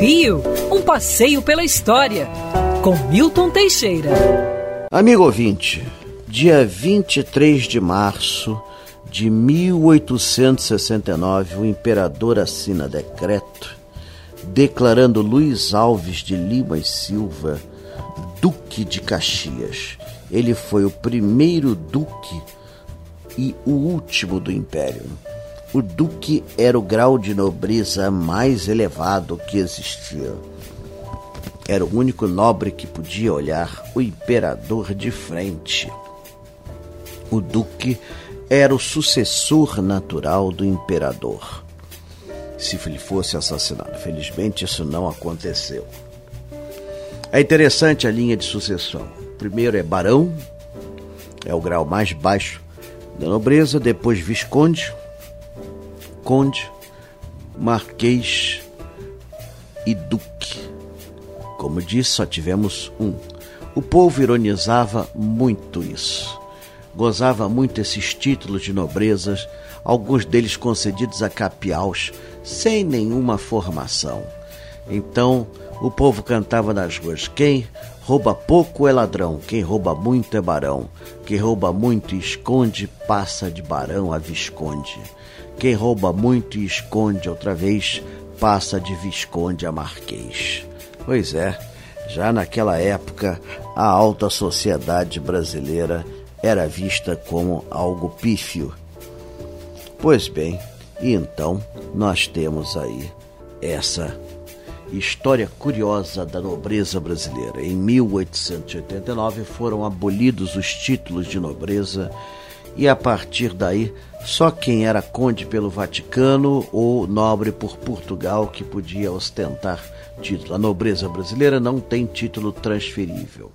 Rio, um passeio pela história, com Milton Teixeira. Amigo ouvinte, dia 23 de março de 1869, o imperador assina decreto declarando Luiz Alves de Lima e Silva Duque de Caxias. Ele foi o primeiro duque e o último do império. O duque era o grau de nobreza mais elevado que existia. Era o único nobre que podia olhar o imperador de frente. O duque era o sucessor natural do imperador. Se ele fosse assassinado, felizmente isso não aconteceu. É interessante a linha de sucessão. Primeiro é barão, é o grau mais baixo da nobreza, depois visconde, conde, marquês e duque. Como disse, só tivemos um. O povo ironizava muito isso. Gozava muito esses títulos de nobrezas, alguns deles concedidos a capiaus, sem nenhuma formação. Então, o povo cantava nas ruas: quem rouba pouco é ladrão, quem rouba muito é barão, quem rouba muito e esconde passa de barão a visconde. Quem rouba muito e esconde outra vez, passa de visconde a marquês. Pois é, já naquela época, a alta sociedade brasileira era vista como algo pífio. Pois bem, então nós temos aí essa história curiosa da nobreza brasileira. Em 1889 foram abolidos os títulos de nobreza e a partir daí só quem era conde pelo Vaticano ou nobre por Portugal que podia ostentar título. A nobreza brasileira não tem título transferível.